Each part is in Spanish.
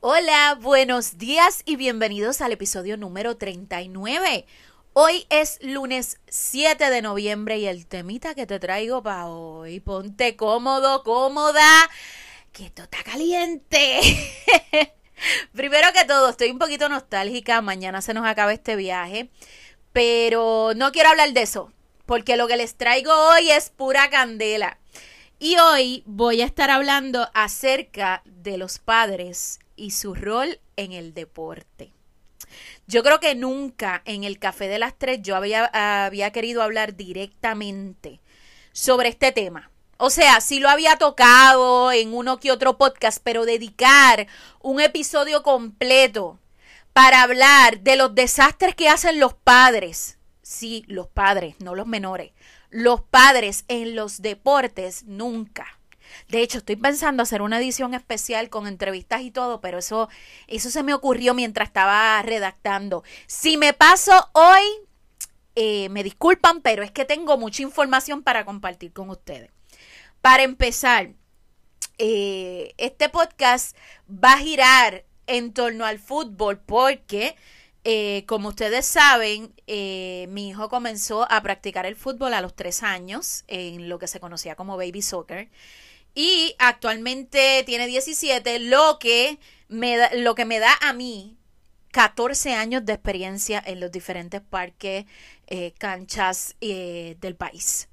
Hola, buenos días y bienvenidos al episodio número 39. Hoy es lunes 7 de noviembre y el temita que te traigo para hoy, ponte cómodo, cómoda, que esto está caliente. Primero que todo, estoy un poquito nostálgica, mañana se nos acaba este viaje, pero no quiero hablar de eso, porque lo que les traigo hoy es pura candela. Y hoy voy a estar hablando acerca de los padres y su rol en el deporte. Yo creo que nunca en el Café de las Tres yo había, querido hablar directamente sobre este tema. O sea, sí lo había tocado en uno que otro podcast, pero dedicar un episodio completo para hablar de los desastres que hacen los padres. Sí, los padres, no los menores. Los padres en los deportes, nunca. De hecho, estoy pensando hacer una edición especial con entrevistas y todo, pero eso, eso se me ocurrió mientras estaba redactando. Si me paso hoy, eh, me disculpan, pero es que tengo mucha información para compartir con ustedes. Para empezar, eh, este podcast va a girar en torno al fútbol porque, eh, como ustedes saben, mi hijo comenzó a practicar el fútbol a los tres años en lo que se conocía como baby soccer. Y actualmente tiene 17, lo que me da, lo que me da a mí 14 años de experiencia en los diferentes parques, eh, canchas eh, del país.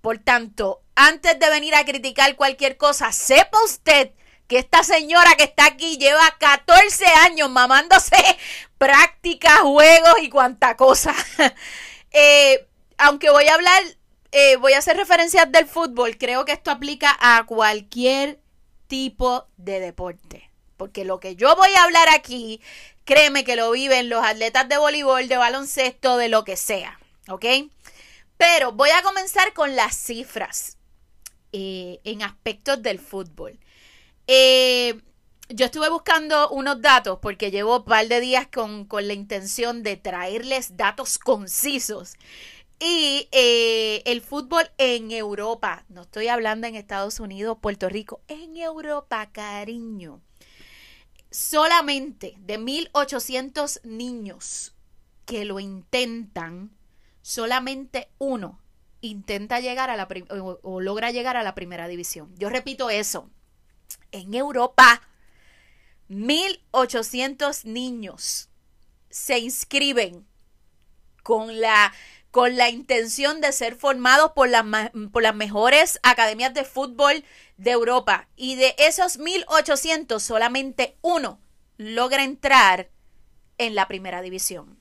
Por tanto, antes de venir a criticar cualquier cosa, sepa usted que esta señora que está aquí lleva 14 años mamándose prácticas, juegos y cuanta cosa. Eh, aunque voy a hablar eh, voy a hacer referencias del fútbol. Creo que esto aplica a cualquier tipo de deporte. Porque lo que yo voy a hablar aquí, créeme que lo viven los atletas de voleibol, de baloncesto, de lo que sea. ¿Ok? Pero voy a comenzar con las cifras eh, en aspectos del fútbol. Eh, yo estuve buscando unos datos porque llevo un par de días con, con la intención de traerles datos concisos y eh, el fútbol en Europa, no estoy hablando en Estados Unidos, Puerto Rico, en Europa, cariño. Solamente de 1.800 niños que lo intentan, solamente uno intenta llegar a la o, o logra llegar a la primera división. Yo repito eso. En Europa, 1.800 niños se inscriben con la con la intención de ser formados por por las mejores academias de fútbol de Europa. Y de esos 1.800, solamente uno logra entrar en la primera división.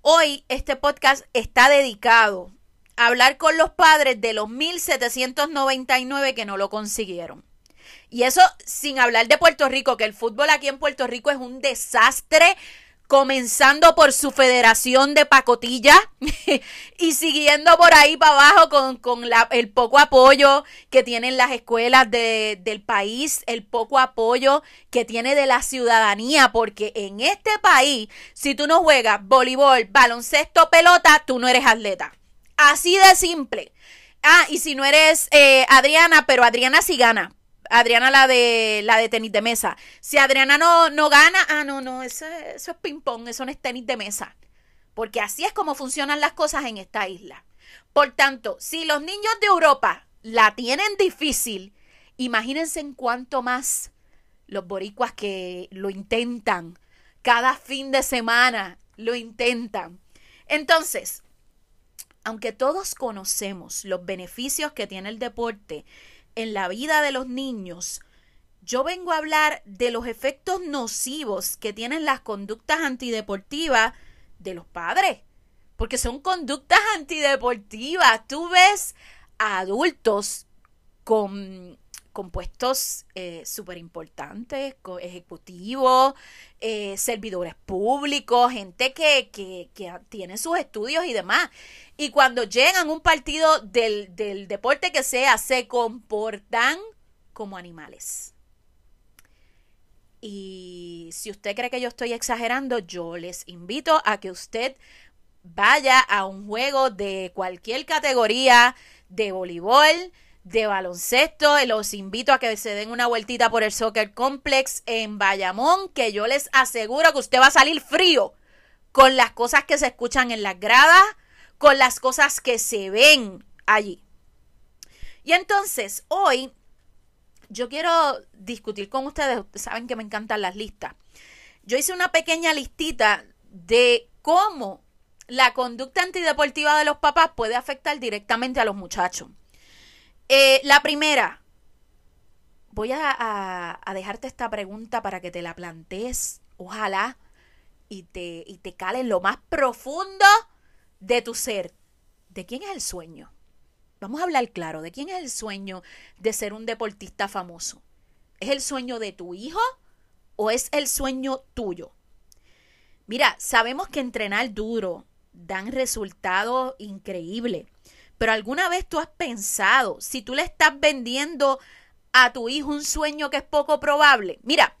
Hoy este podcast está dedicado a hablar con los padres de los 1.799 que no lo consiguieron. Y eso sin hablar de Puerto Rico, que el fútbol aquí en Puerto Rico es un desastre comenzando por su federación de pacotilla y siguiendo por ahí para abajo con, el poco apoyo que tienen las escuelas del país, el poco apoyo que tiene de la ciudadanía, porque en este país, si tú no juegas voleibol, baloncesto, pelota, tú no eres atleta. Así de simple. Ah, y si no eres eh, Adriana, pero Adriana sí gana, Adriana la de la de tenis de mesa. Si Adriana no, no gana, ah, no, no, eso, eso es ping-pong, eso no es tenis de mesa. Porque así es como funcionan las cosas en esta isla. Por tanto, si los niños de Europa la tienen difícil, imagínense en cuánto más los boricuas que lo intentan cada fin de semana, lo intentan. Entonces, aunque todos conocemos los beneficios que tiene el deporte en la vida de los niños, yo vengo a hablar de los efectos nocivos que tienen las conductas antideportivas de los padres, porque son conductas antideportivas. Tú ves a adultos con, puestos eh, súper importantes, ejecutivos, eh, servidores públicos, gente que, que, que tiene sus estudios y demás, y cuando llegan a un partido del, del deporte que sea, se comportan como animales. Y si usted cree que yo estoy exagerando, yo les invito a que usted vaya a un juego de cualquier categoría de voleibol, de baloncesto. Los invito a que se den una vueltita por el Soccer Complex en Bayamón, que yo les aseguro que usted va a salir frío con las cosas que se escuchan en las gradas, con las cosas que se ven allí. Y entonces, hoy yo quiero discutir con ustedes, ustedes saben que me encantan las listas. Yo hice una pequeña listita de cómo la conducta antideportiva de los papás puede afectar directamente a los muchachos. Eh, la primera, voy a, a, dejarte esta pregunta para que te la plantees, ojalá, y te, y te cale en lo más profundo de tu ser. ¿De quién es el sueño? Vamos a hablar claro, ¿de quién es el sueño de ser un deportista famoso? ¿Es el sueño de tu hijo o es el sueño tuyo? Mira, sabemos que entrenar duro dan resultados increíbles, pero ¿alguna vez tú has pensado si tú le estás vendiendo a tu hijo un sueño que es poco probable? Mira,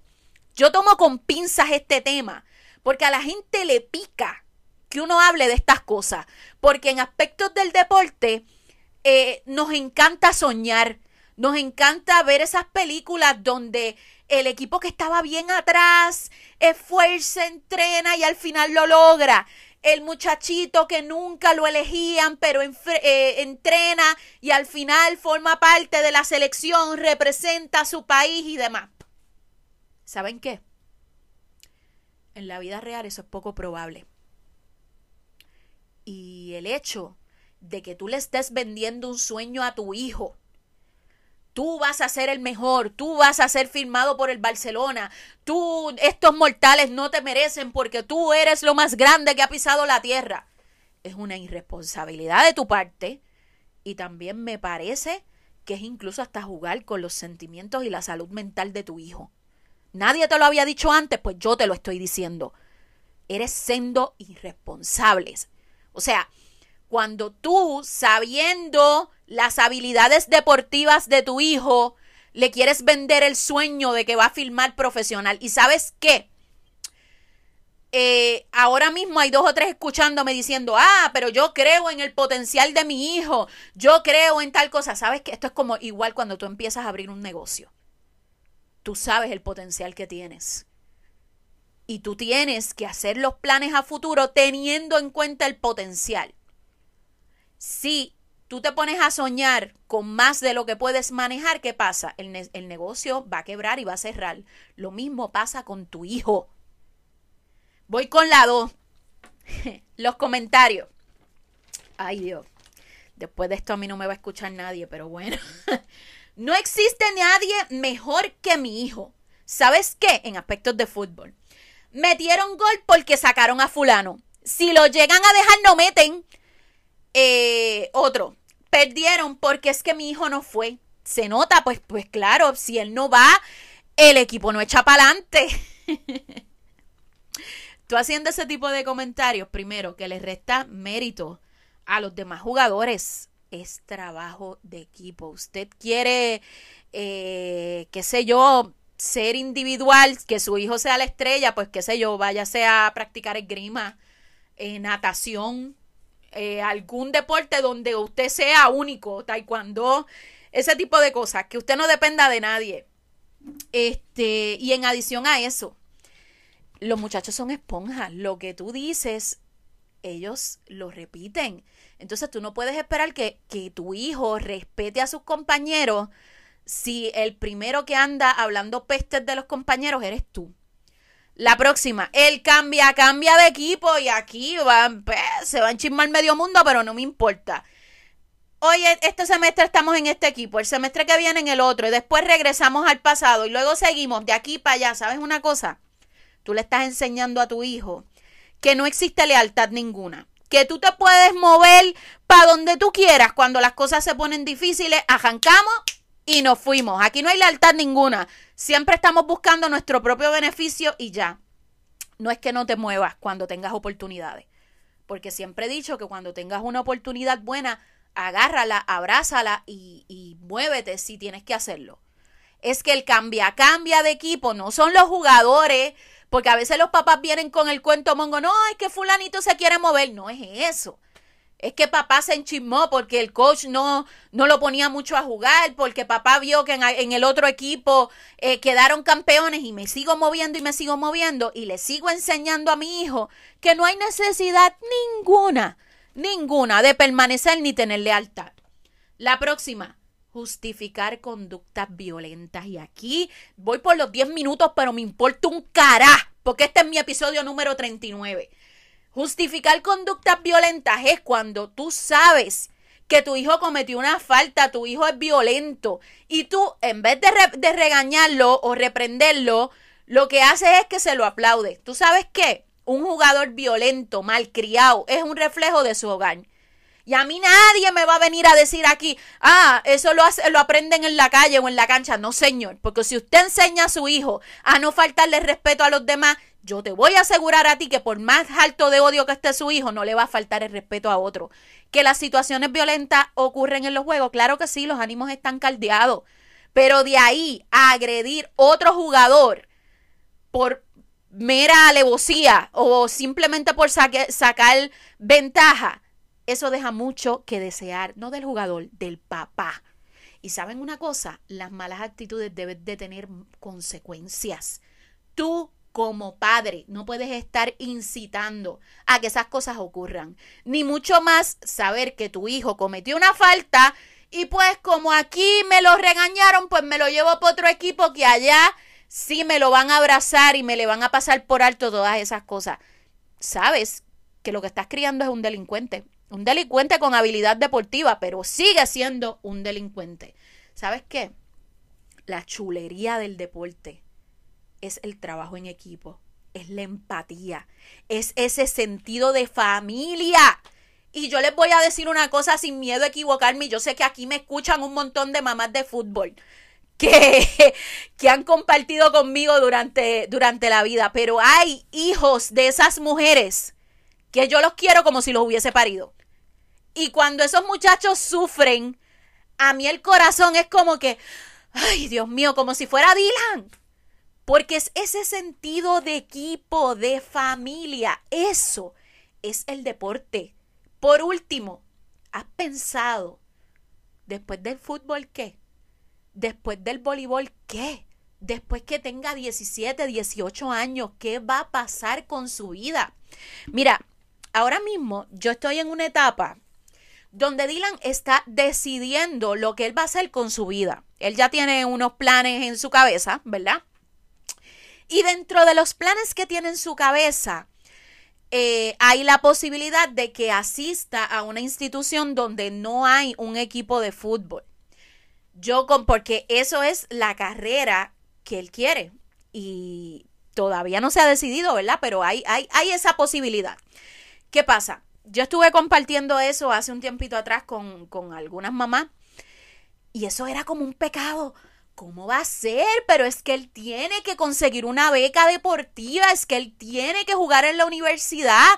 yo tomo con pinzas este tema porque a la gente le pica que uno hable de estas cosas, porque en aspectos del deporte eh, nos encanta soñar, nos encanta ver esas películas donde el equipo que estaba bien atrás esfuerza, entrena y al final lo logra el muchachito que nunca lo elegían, pero eh, entrena y al final forma parte de la selección, representa a su país y demás. ¿Saben qué? En la vida real eso es poco probable. Y el hecho de que tú le estés vendiendo un sueño a tu hijo Tú vas a ser el mejor, tú vas a ser firmado por el Barcelona, tú, estos mortales no te merecen porque tú eres lo más grande que ha pisado la tierra. Es una irresponsabilidad de tu parte y también me parece que es incluso hasta jugar con los sentimientos y la salud mental de tu hijo. Nadie te lo había dicho antes, pues yo te lo estoy diciendo. Eres siendo irresponsables. O sea, cuando tú, sabiendo las habilidades deportivas de tu hijo, le quieres vender el sueño de que va a filmar profesional. ¿Y sabes qué? Eh, ahora mismo hay dos o tres escuchándome diciendo, ah, pero yo creo en el potencial de mi hijo, yo creo en tal cosa. Sabes que esto es como igual cuando tú empiezas a abrir un negocio. Tú sabes el potencial que tienes. Y tú tienes que hacer los planes a futuro teniendo en cuenta el potencial. Si tú te pones a soñar con más de lo que puedes manejar, ¿qué pasa? El, negocio va a quebrar y va a cerrar. Lo mismo pasa con tu hijo. Voy con la 2. Los comentarios. Ay Dios. Después de esto a mí no me va a escuchar nadie, pero bueno. no existe nadie mejor que mi hijo. ¿Sabes qué? En aspectos de fútbol. Metieron gol porque sacaron a fulano. Si lo llegan a dejar, no meten. Eh, otro, perdieron porque es que mi hijo no fue. Se nota, pues, pues claro, si él no va, el equipo no echa para adelante. Tú haciendo ese tipo de comentarios, primero, que le resta mérito a los demás jugadores. Es trabajo de equipo. Usted quiere, eh, qué sé yo, ser individual, que su hijo sea la estrella, pues qué sé yo, váyase a practicar esgrima, eh, natación, eh, algún deporte donde usted sea único, taekwondo, ese tipo de cosas, que usted no dependa de nadie. Este, y en adición a eso, los muchachos son esponjas. Lo que tú dices, ellos lo repiten. Entonces tú no puedes esperar que, que tu hijo respete a sus compañeros si el primero que anda hablando pestes de los compañeros eres tú. La próxima, el cambia, cambia de equipo y aquí va, pues, se va a enchismar medio mundo, pero no me importa. Oye, este semestre estamos en este equipo, el semestre que viene en el otro, y después regresamos al pasado y luego seguimos de aquí para allá. ¿Sabes una cosa? Tú le estás enseñando a tu hijo que no existe lealtad ninguna, que tú te puedes mover para donde tú quieras cuando las cosas se ponen difíciles, arrancamos y nos fuimos. Aquí no hay lealtad ninguna. Siempre estamos buscando nuestro propio beneficio y ya. No es que no te muevas cuando tengas oportunidades. Porque siempre he dicho que cuando tengas una oportunidad buena, agárrala, abrázala y, y muévete si tienes que hacerlo. Es que el cambia, cambia de equipo, no son los jugadores Porque a veces los papás vienen con el cuento mongo, no, es que fulanito se quiere mover. No es eso. Es que papá se enchismó porque el coach no, no lo ponía mucho a jugar, porque papá vio que en, el otro equipo eh, quedaron campeones y me sigo moviendo y me sigo moviendo y le sigo enseñando a mi hijo que no hay necesidad ninguna, ninguna de permanecer ni tener lealtad. La próxima, justificar conductas violentas. Y aquí voy por los 10 minutos, pero me importa un cará, porque este es mi episodio número 39. Justificar conductas violentas es cuando tú sabes que tu hijo cometió una falta, tu hijo es violento y tú en vez de, de regañarlo o reprenderlo, lo que haces es que se lo aplaude. ¿Tú sabes qué? Un jugador violento, malcriado, es un reflejo de su hogar. Y a mí nadie me va a venir a decir aquí, ah, eso lo, hace, lo aprenden en la calle o en la cancha. No, señor, porque si usted enseña a su hijo a no faltarle respeto a los demás, yo te voy a asegurar a ti que por más alto de odio que esté su hijo, no le va a faltar el respeto a otro. Que las situaciones violentas ocurren en los juegos, claro que sí, los ánimos están caldeados. Pero de ahí a agredir otro jugador por mera alevosía o simplemente por sacar ventaja, eso deja mucho que desear, no del jugador, del papá. Y saben una cosa, las malas actitudes deben de tener consecuencias. Tú como padre no puedes estar incitando a que esas cosas ocurran. Ni mucho más saber que tu hijo cometió una falta y pues como aquí me lo regañaron, pues me lo llevo para otro equipo que allá sí me lo van a abrazar y me le van a pasar por alto todas esas cosas. Sabes que lo que estás criando es un delincuente un delincuente con habilidad deportiva, pero sigue siendo un delincuente. ¿Sabes qué? La chulería del deporte es el trabajo en equipo, es la empatía, es ese sentido de familia. Y yo les voy a decir una cosa sin miedo a equivocarme. Yo sé que aquí me escuchan un montón de mamás de fútbol que, que han compartido conmigo durante, durante la vida. Pero hay hijos de esas mujeres que yo los quiero como si los hubiese parido. Y cuando esos muchachos sufren, a mí el corazón es como que, ay Dios mío, como si fuera Dylan. Porque es ese sentido de equipo, de familia. Eso es el deporte. Por último, ¿has pensado después del fútbol qué? Después del voleibol qué? Después que tenga 17, 18 años, ¿qué va a pasar con su vida? Mira, ahora mismo yo estoy en una etapa donde Dylan está decidiendo lo que él va a hacer con su vida. Él ya tiene unos planes en su cabeza, ¿verdad? Y dentro de los planes que tiene en su cabeza, eh, hay la posibilidad de que asista a una institución donde no hay un equipo de fútbol. Yo con, porque eso es la carrera que él quiere. Y todavía no se ha decidido, ¿verdad? Pero hay, hay, hay esa posibilidad. ¿Qué pasa? Yo estuve compartiendo eso hace un tiempito atrás con, con algunas mamás y eso era como un pecado. ¿Cómo va a ser? Pero es que él tiene que conseguir una beca deportiva, es que él tiene que jugar en la universidad,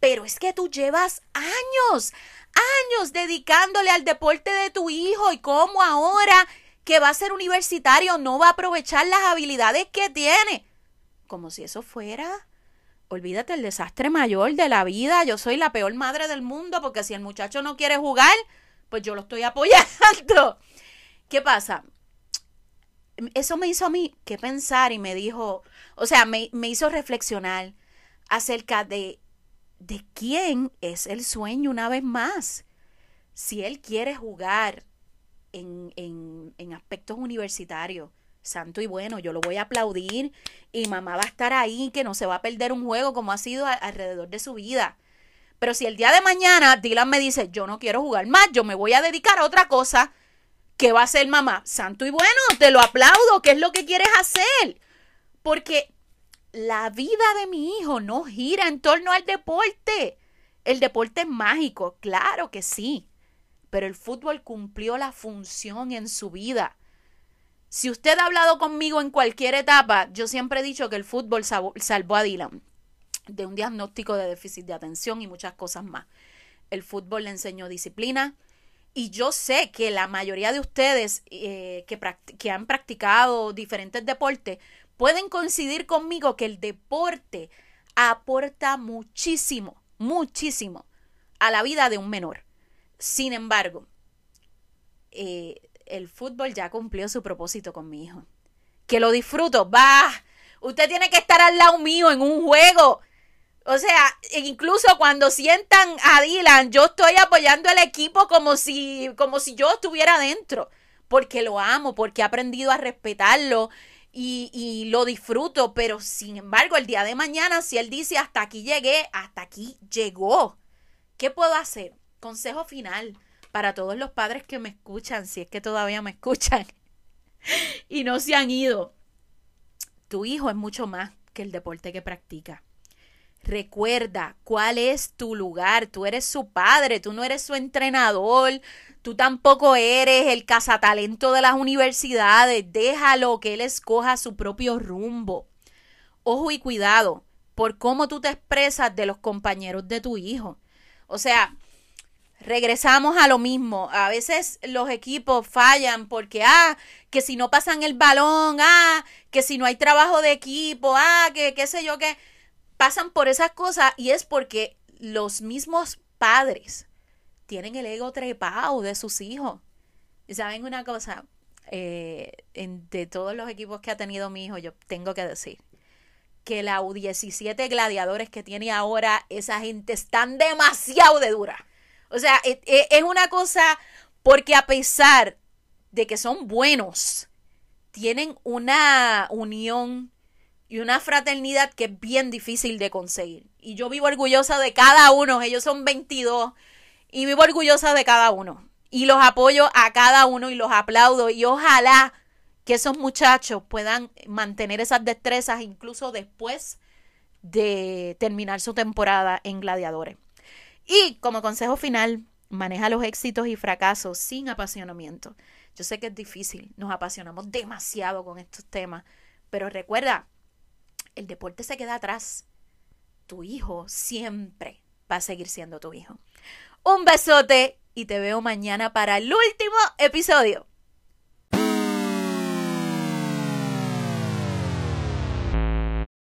pero es que tú llevas años, años dedicándole al deporte de tu hijo y cómo ahora que va a ser universitario no va a aprovechar las habilidades que tiene. Como si eso fuera olvídate el desastre mayor de la vida. Yo soy la peor madre del mundo porque si el muchacho no quiere jugar, pues yo lo estoy apoyando. ¿Qué pasa? Eso me hizo a mí que pensar y me dijo, o sea, me, hizo reflexionar acerca de, de quién es el sueño una vez más. Si él quiere jugar en, en, en aspectos universitarios, santo y bueno, yo lo voy a aplaudir y mamá va a estar ahí, que no se va a perder un juego como ha sido alrededor de su vida. Pero si el día de mañana Dylan me dice, yo no quiero jugar más, yo me voy a dedicar a otra cosa, ¿qué va a hacer mamá? Santo y bueno, te lo aplaudo, ¿qué es lo que quieres hacer? Porque la vida de mi hijo no gira en torno al deporte. El deporte es mágico, claro que sí, pero el fútbol cumplió la función en su vida. Si usted ha hablado conmigo en cualquier etapa, yo siempre he dicho que el fútbol salvó a Dylan de un diagnóstico de déficit de atención y muchas cosas más. El fútbol le enseñó disciplina y yo sé que la mayoría de ustedes eh, que, que han practicado diferentes deportes, pueden coincidir conmigo que el deporte aporta muchísimo, muchísimo a la vida de un menor. Sin embargo, eh, el fútbol ya cumplió su propósito con mi hijo. Que lo disfruto, va. Usted tiene que estar al lado mío en un juego. O sea, incluso cuando sientan a Dylan, yo estoy apoyando al equipo como si, como si yo estuviera dentro, porque lo amo, porque he aprendido a respetarlo y lo disfruto, pero sin embargo, el día de mañana, si él dice hasta aquí llegué, hasta aquí llegó, ¿qué puedo hacer? Consejo final para todos los padres que me escuchan, si es que todavía me escuchan y no se han ido. Tu hijo es mucho más que el deporte que practica. Recuerda cuál es tu lugar. Tú eres su padre, tú no eres su entrenador, tú tampoco eres el cazatalento de las universidades. Déjalo que él escoja su propio rumbo. Ojo y cuidado por cómo tú te expresas de los compañeros de tu hijo. O sea, regresamos a lo mismo. A veces los equipos fallan porque, ah, que si no pasan el balón, ah, que si no hay trabajo de equipo, ah, que qué sé yo qué pasan por esas cosas y es porque los mismos padres tienen el ego trepado de sus hijos. Y saben una cosa, eh, de todos los equipos que ha tenido mi hijo, yo tengo que decir que la U17 gladiadores que tiene ahora, esa gente están demasiado de dura. O sea, es, e, es una cosa porque a pesar de que son buenos, tienen una unión y una fraternidad que es bien difícil de conseguir. Y yo vivo orgullosa de cada uno, ellos son 22 y vivo orgullosa de cada uno. Y los apoyo a cada uno y los aplaudo y ojalá que esos muchachos puedan mantener esas destrezas incluso después de terminar su temporada en Gladiadores. Y como consejo final, maneja los éxitos y fracasos sin apasionamiento. Yo sé que es difícil, nos apasionamos demasiado con estos temas, pero recuerda, el deporte se queda atrás. Tu hijo siempre va a seguir siendo tu hijo. Un besote y te veo mañana para el último episodio